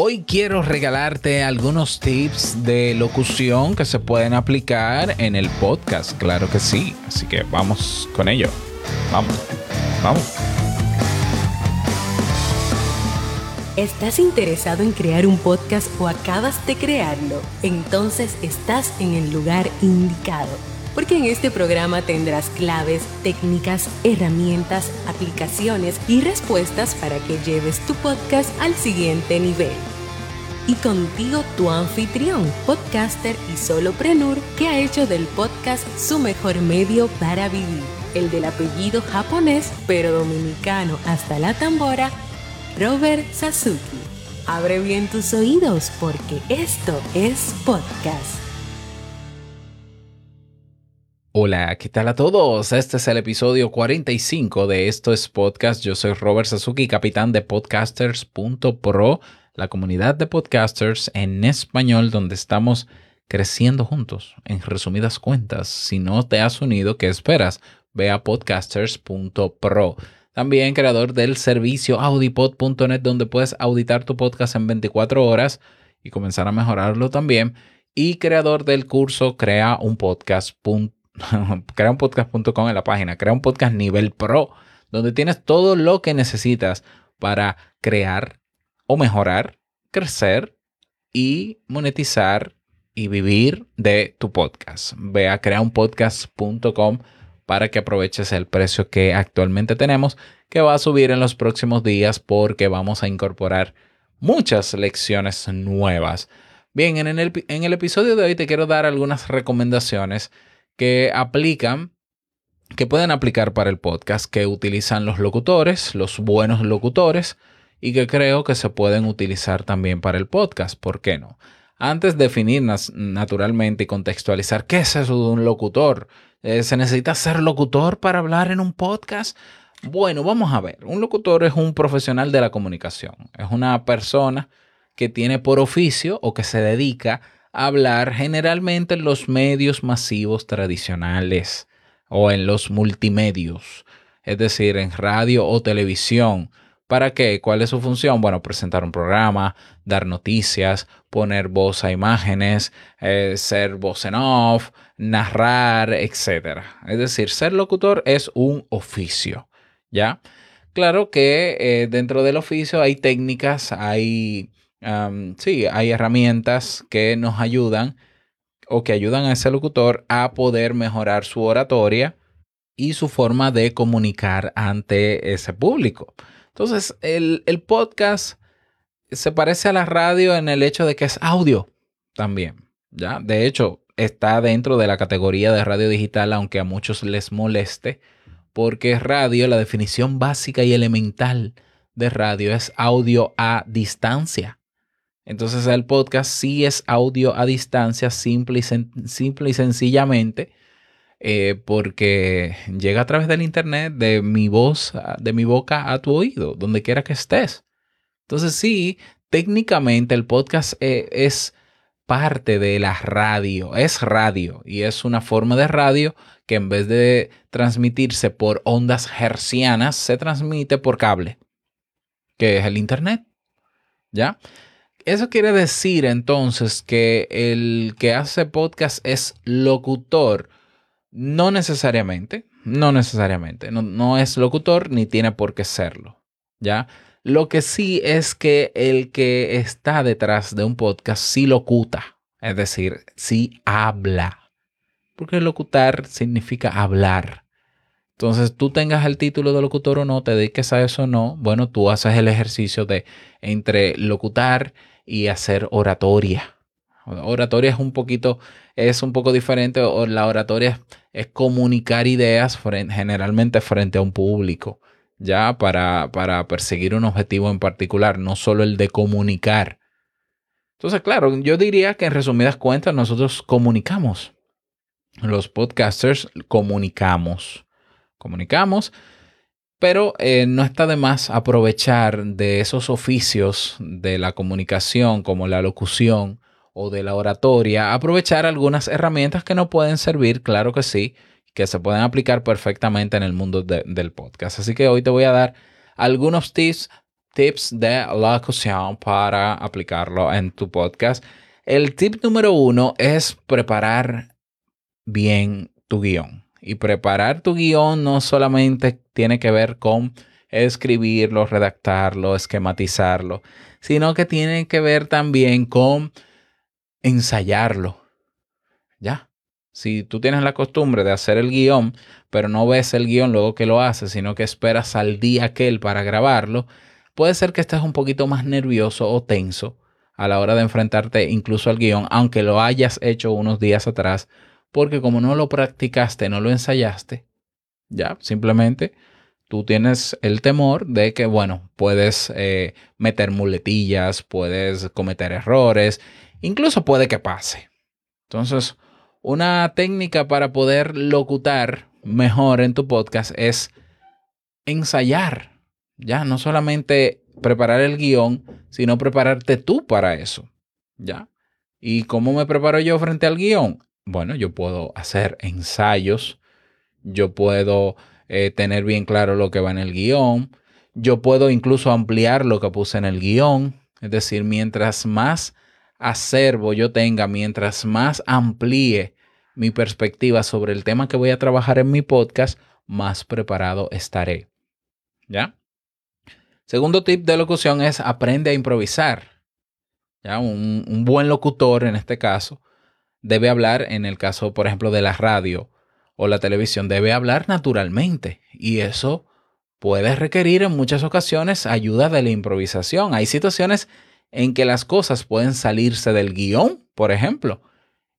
Hoy quiero regalarte algunos tips de locución que se pueden aplicar en el podcast, claro que sí. Así que vamos con ello. Vamos, vamos. ¿Estás interesado en crear un podcast o acabas de crearlo? Entonces estás en el lugar indicado porque en este programa tendrás claves, técnicas, herramientas, aplicaciones y respuestas para que lleves tu podcast al siguiente nivel. Y contigo tu anfitrión, podcaster y soloprenur que ha hecho del podcast su mejor medio para vivir, el del apellido japonés pero dominicano hasta la tambora, Robert Sasuki. Abre bien tus oídos porque esto es podcast. Hola, ¿qué tal a todos? Este es el episodio 45 de Esto es Podcast. Yo soy Robert Sasuki, capitán de podcasters.pro, la comunidad de podcasters en español donde estamos creciendo juntos. En resumidas cuentas, si no te has unido, ¿qué esperas? Ve a podcasters.pro. También creador del servicio audipod.net donde puedes auditar tu podcast en 24 horas y comenzar a mejorarlo también. Y creador del curso Crea un podcast.net creaunpodcast.com en la página, crea un podcast nivel pro, donde tienes todo lo que necesitas para crear o mejorar, crecer y monetizar y vivir de tu podcast. Ve a creaunpodcast.com para que aproveches el precio que actualmente tenemos, que va a subir en los próximos días porque vamos a incorporar muchas lecciones nuevas. Bien, en el, en el episodio de hoy te quiero dar algunas recomendaciones que aplican, que pueden aplicar para el podcast, que utilizan los locutores, los buenos locutores, y que creo que se pueden utilizar también para el podcast. ¿Por qué no? Antes de definir naturalmente y contextualizar qué es eso de un locutor, eh, ¿se necesita ser locutor para hablar en un podcast? Bueno, vamos a ver. Un locutor es un profesional de la comunicación. Es una persona que tiene por oficio o que se dedica hablar generalmente en los medios masivos tradicionales o en los multimedios, es decir, en radio o televisión. ¿Para qué? ¿Cuál es su función? Bueno, presentar un programa, dar noticias, poner voz a imágenes, eh, ser voz en off, narrar, etc. Es decir, ser locutor es un oficio, ¿ya? Claro que eh, dentro del oficio hay técnicas, hay sí, hay herramientas que nos ayudan o que ayudan a ese locutor a poder mejorar su oratoria y su forma de comunicar ante ese público. Entonces, el, el podcast se parece a la radio en el hecho de que es audio también. ¿ya? De hecho, está dentro de la categoría de radio digital, aunque a muchos les moleste, porque radio, la definición básica y elemental de radio es audio a distancia. Entonces el podcast sí es audio a distancia, simple y, simple y sencillamente, eh, porque llega a través del internet de mi voz, de mi boca a tu oído, donde quiera que estés. Entonces sí, técnicamente el podcast eh, es parte de la radio, es radio y es una forma de radio que en vez de transmitirse por ondas hercianas, se transmite por cable, que es el internet. ¿Ya? Eso quiere decir entonces que el que hace podcast es locutor. No necesariamente, no necesariamente. No, es locutor ni tiene por qué serlo. ¿Ya? Lo que sí es que el que está detrás de un podcast sí locuta. Es decir, sí habla. Porque locutar significa hablar. Entonces, tú tengas el título de locutor o no, te dediques a eso o no, bueno, tú haces el ejercicio de entre locutar y hacer oratoria. Oratoria es un poquito, es un poco diferente. La oratoria es, comunicar ideas generalmente frente a un público, ya para, para perseguir un objetivo en particular, no solo el de comunicar. Entonces, claro, yo diría que en resumidas cuentas nosotros comunicamos. Los podcasters comunicamos comunicamos, pero eh, no está de más aprovechar de esos oficios de la comunicación como la locución o de la oratoria, aprovechar algunas herramientas que nos pueden servir, claro que sí, que se pueden aplicar perfectamente en el mundo del podcast. Así que hoy te voy a dar algunos tips tips de locución para aplicarlo en tu podcast. El tip número uno es preparar bien tu guion. Y preparar tu guion no solamente tiene que ver con escribirlo, redactarlo, esquematizarlo, sino que tiene que ver también con ensayarlo. ¿Ya? Si tú tienes la costumbre de hacer el guion, pero no ves el guion luego que lo haces, sino que esperas al día aquel para grabarlo, puede ser que estés un poquito más nervioso o tenso a la hora de enfrentarte incluso al guion, aunque lo hayas hecho unos días atrás, porque como no lo practicaste, no lo ensayaste, ya, simplemente tú tienes el temor de que, bueno, puedes eh, meter muletillas, puedes cometer errores, incluso puede que pase. Entonces, una técnica para poder locutar mejor en tu podcast es ensayar. Ya, no solamente preparar el guion, sino prepararte tú para eso. ¿Ya? ¿Y cómo me preparo yo frente al guion? Bueno, yo puedo hacer ensayos, yo puedo eh, tener bien claro lo que va en el guion. Yo puedo incluso ampliar lo que puse en el guion. Es decir, mientras más acervo yo tenga, mientras más amplíe mi perspectiva sobre el tema que voy a trabajar en mi podcast, más preparado estaré. ¿Ya? Segundo tip de locución es aprende a improvisar. ¿Ya? Un, un buen locutor, en este caso, debe hablar, en el caso, por ejemplo, de la radio, o la televisión debe hablar naturalmente y eso puede requerir en muchas ocasiones ayuda de la improvisación. Hay situaciones en que las cosas pueden salirse del guion, por ejemplo,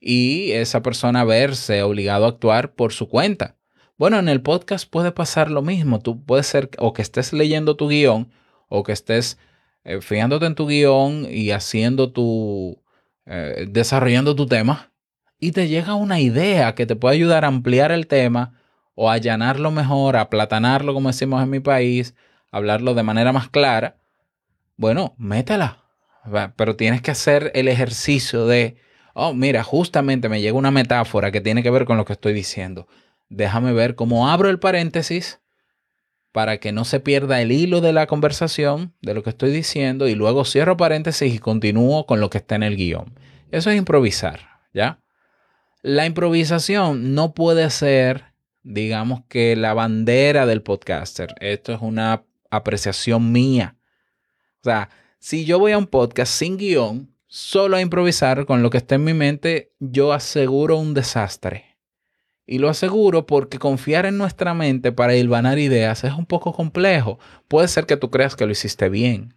y esa persona verse obligado a actuar por su cuenta. Bueno, en el podcast puede pasar lo mismo. Tú puedes ser o que estés leyendo tu guion o que estés eh, fiándote en tu guion y haciendo tu, eh, desarrollando tu tema y te llega una idea que te puede ayudar a ampliar el tema o a allanarlo mejor, a aplatanarlo, como decimos en mi país, hablarlo de manera más clara, bueno, métela. Pero tienes que hacer el ejercicio de, oh, mira, justamente me llega una metáfora que tiene que ver con lo que estoy diciendo. Déjame ver cómo abro el paréntesis para que no se pierda el hilo de la conversación, de lo que estoy diciendo, y luego cierro paréntesis y continúo con lo que está en el guion. Eso es improvisar, ¿ya? La improvisación no puede ser, digamos que la bandera del podcaster. Esto es una apreciación mía. O sea, si yo voy a un podcast sin guion, solo a improvisar con lo que está en mi mente, yo aseguro un desastre. Y lo aseguro porque confiar en nuestra mente para hilvanar ideas es un poco complejo. Puede ser que tú creas que lo hiciste bien,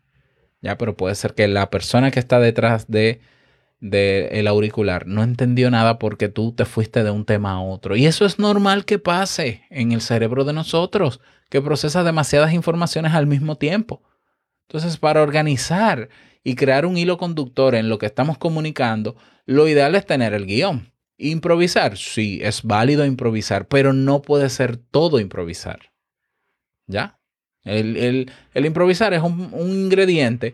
ya, pero puede ser que la persona que está detrás de del auricular no entendió nada porque tú te fuiste de un tema a otro. Y eso es normal que pase en el cerebro de nosotros, que procesa demasiadas informaciones al mismo tiempo. Entonces, para organizar y crear un hilo conductor en lo que estamos comunicando, lo ideal es tener el guion. Improvisar, sí, es válido improvisar, pero no puede ser todo improvisar. ¿Ya? El, improvisar es un, ingrediente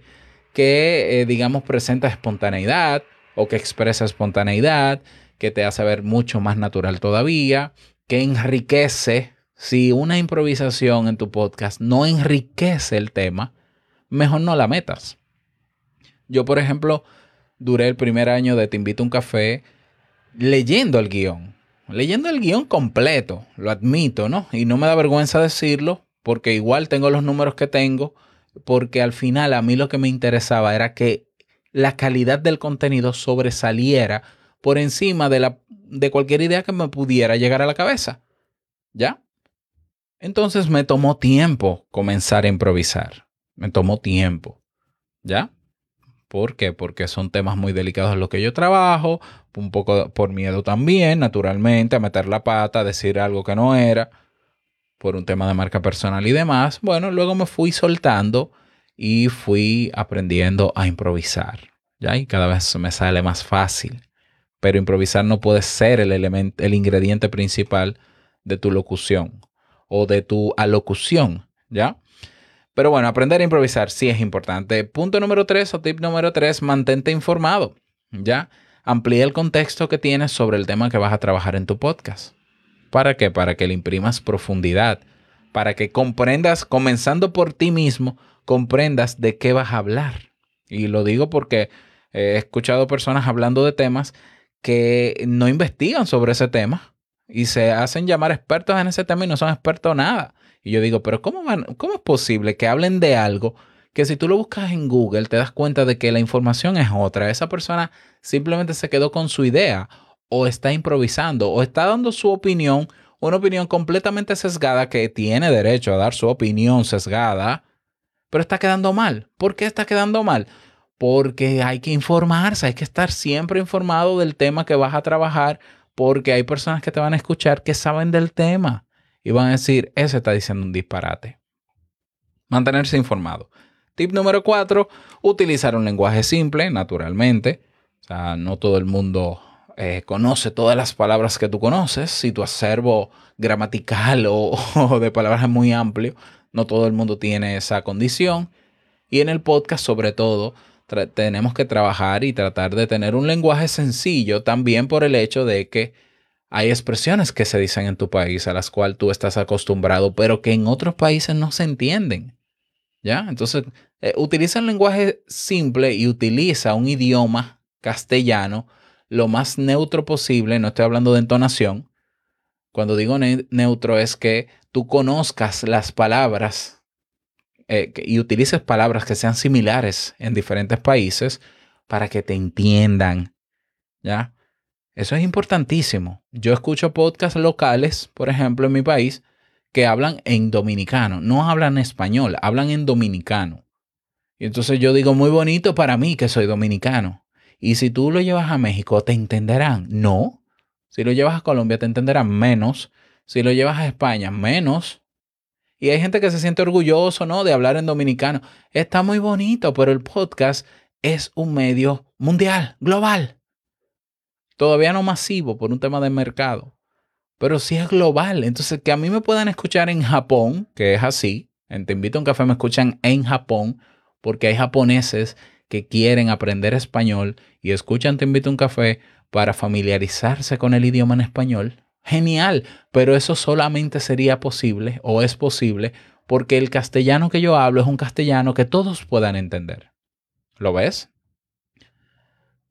que, eh, digamos, presenta espontaneidad, o que expresa espontaneidad, que te hace ver mucho más natural todavía, que enriquece. Si una improvisación en tu podcast no enriquece el tema, mejor no la metas. Yo, por ejemplo, duré el primer año de Te invito a un café leyendo el guion, leyendo el guion completo, lo admito, ¿no? Y no me da vergüenza decirlo, porque igual tengo los números que tengo, porque al final a mí lo que me interesaba era que la calidad del contenido sobresaliera por encima de, la, de cualquier idea que me pudiera llegar a la cabeza. ¿Ya? Entonces me tomó tiempo comenzar a improvisar. Me tomó tiempo. ¿Ya? ¿Por qué? Porque son temas muy delicados en los que yo trabajo, un poco por miedo también, naturalmente, a meter la pata, a decir algo que no era, por un tema de marca personal y demás. Bueno, luego me fui soltando y fui aprendiendo a improvisar. ¿ya? Y cada vez me sale más fácil. Pero improvisar no puede ser el, elemento, el ingrediente principal de tu locución o de tu alocución, ¿ya? Pero bueno, aprender a improvisar sí es importante. Punto número tres o tip número tres, mantente informado, ¿ya? Amplía el contexto que tienes sobre el tema que vas a trabajar en tu podcast. ¿Para qué? Para que le imprimas profundidad para que comprendas, comenzando por ti mismo, comprendas de qué vas a hablar. Y lo digo porque he escuchado personas hablando de temas que no investigan sobre ese tema y se hacen llamar expertos en ese tema y no son expertos en nada. Y yo digo, pero ¿cómo, van, ¿cómo es posible que hablen de algo que si tú lo buscas en Google te das cuenta de que la información es otra? Esa persona simplemente se quedó con su idea o está improvisando o está dando su opinión una opinión completamente sesgada que tiene derecho a dar su opinión sesgada, pero está quedando mal. ¿Por qué está quedando mal? Porque hay que informarse, hay que estar siempre informado del tema que vas a trabajar, porque hay personas que te van a escuchar que saben del tema y van a decir, ese está diciendo un disparate. Mantenerse informado. Tip número cuatro, utilizar un lenguaje simple, naturalmente. O sea, no todo el mundo eh, conoce todas las palabras que tú conoces, si tu acervo gramatical o, de palabras es muy amplio, no todo el mundo tiene esa condición. Y en el podcast, sobre todo, tenemos que trabajar y tratar de tener un lenguaje sencillo también por el hecho de que hay expresiones que se dicen en tu país a las cuales tú estás acostumbrado, pero que en otros países no se entienden. ¿Ya? Entonces, eh, utiliza un lenguaje simple y utiliza un idioma castellano lo más neutro posible, no estoy hablando de entonación. Cuando digo neutro es que tú conozcas las palabras eh, y utilices palabras que sean similares en diferentes países para que te entiendan. ¿Ya? Eso es importantísimo. Yo escucho podcasts locales, por ejemplo, en mi país, que hablan en dominicano. No hablan español, hablan en dominicano. Y entonces yo digo, muy bonito para mí que soy dominicano. Y si tú lo llevas a México, ¿te entenderán? No. Si lo llevas a Colombia, te entenderán menos. Si lo llevas a España, menos. Y hay gente que se siente orgulloso, ¿no? De hablar en dominicano. Está muy bonito, pero el podcast es un medio mundial, global. Todavía no masivo por un tema de mercado, pero sí es global. Entonces, que a mí me puedan escuchar en Japón, que es así. En Te invito a un café, me escuchan en Japón, porque hay japoneses que quieren aprender español y escuchan Te invito a un café para familiarizarse con el idioma en español, genial, pero eso solamente sería posible o es posible porque el castellano que yo hablo es un castellano que todos puedan entender. ¿Lo ves?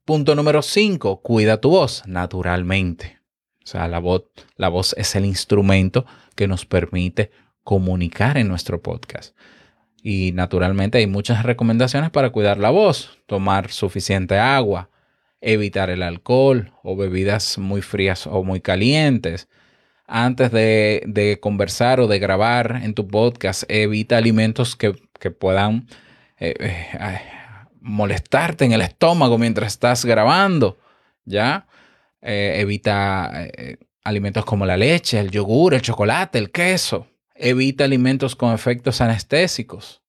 Punto número 5. Cuida tu voz naturalmente. O sea, la voz, la voz es el instrumento que nos permite comunicar en nuestro podcast. Y naturalmente hay muchas recomendaciones para cuidar la voz. Tomar suficiente agua, evitar el alcohol o bebidas muy frías o muy calientes. Antes de, conversar o de grabar en tu podcast, evita alimentos que, puedan eh, eh, molestarte en el estómago mientras estás grabando. ¿Ya? Eh, evita alimentos como la leche, el yogur, el chocolate, el queso. Evita alimentos con efectos anestésicos,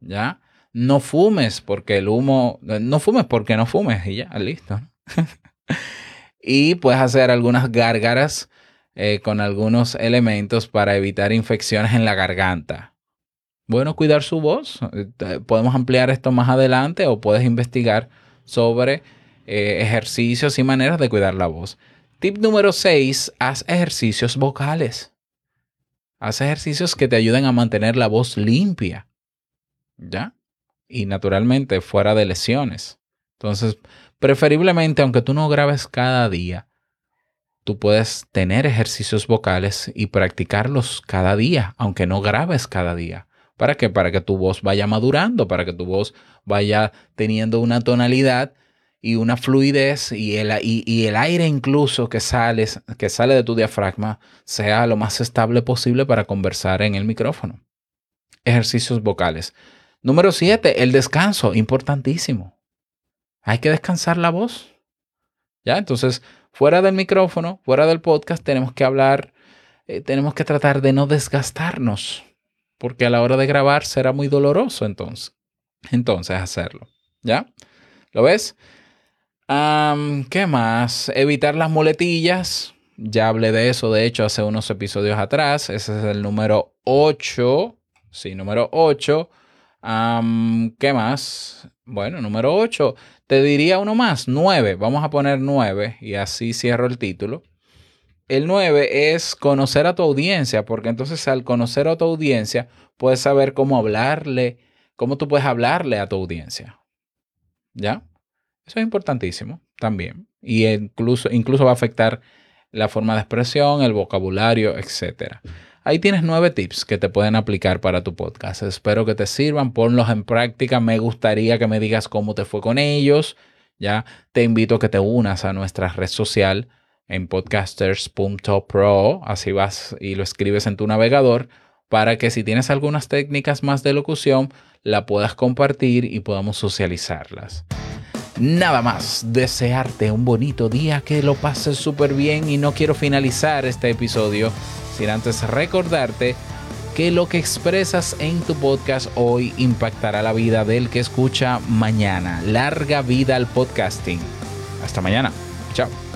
¿ya? No fumes porque el humo, no fumes porque no fumes y ya, listo. y puedes hacer algunas gárgaras eh, con algunos elementos para evitar infecciones en la garganta. Bueno, cuidar su voz. Podemos ampliar esto más adelante o puedes investigar sobre eh, ejercicios y maneras de cuidar la voz. Tip número 6, haz ejercicios vocales. Haz ejercicios que te ayuden a mantener la voz limpia. ¿Ya? Y naturalmente fuera de lesiones. Entonces, preferiblemente, aunque tú no grabes cada día, tú puedes tener ejercicios vocales y practicarlos cada día, aunque no grabes cada día. ¿Para qué? Para que tu voz vaya madurando, para que tu voz vaya teniendo una tonalidad y una fluidez y el, y, el aire incluso que, sales, que sale de tu diafragma sea lo más estable posible para conversar en el micrófono. Ejercicios vocales. Número 7, el descanso, importantísimo. Hay que descansar la voz. ¿Ya? Entonces, fuera del micrófono, fuera del podcast, tenemos que hablar, eh, tenemos que tratar de no desgastarnos, porque a la hora de grabar será muy doloroso entonces. Entonces, hacerlo. ¿Ya? ¿Lo ves? ¿Qué más? Evitar las muletillas. Ya hablé de eso, de hecho, hace unos episodios atrás. Ese es el número 8. Sí, número 8. ¿Qué más? Bueno, número 8. Te diría uno más, 9. Vamos a poner 9 y así cierro el título. El 9 es conocer a tu audiencia, porque entonces al conocer a tu audiencia puedes saber cómo hablarle, cómo tú puedes hablarle a tu audiencia. ¿Ya? Eso es importantísimo también. Y incluso, incluso va a afectar la forma de expresión, el vocabulario, etc. Ahí tienes nueve tips que te pueden aplicar para tu podcast. Espero que te sirvan, ponlos en práctica. Me gustaría que me digas cómo te fue con ellos. Ya te invito a que te unas a nuestra red social en podcasters.pro, así vas y lo escribes en tu navegador para que si tienes algunas técnicas más de locución, la puedas compartir y podamos socializarlas. Nada más, desearte un bonito día, que lo pases súper bien y no quiero finalizar este episodio sin antes recordarte que lo que expresas en tu podcast hoy impactará la vida del que escucha mañana. Larga vida al podcasting. Hasta mañana. Chao.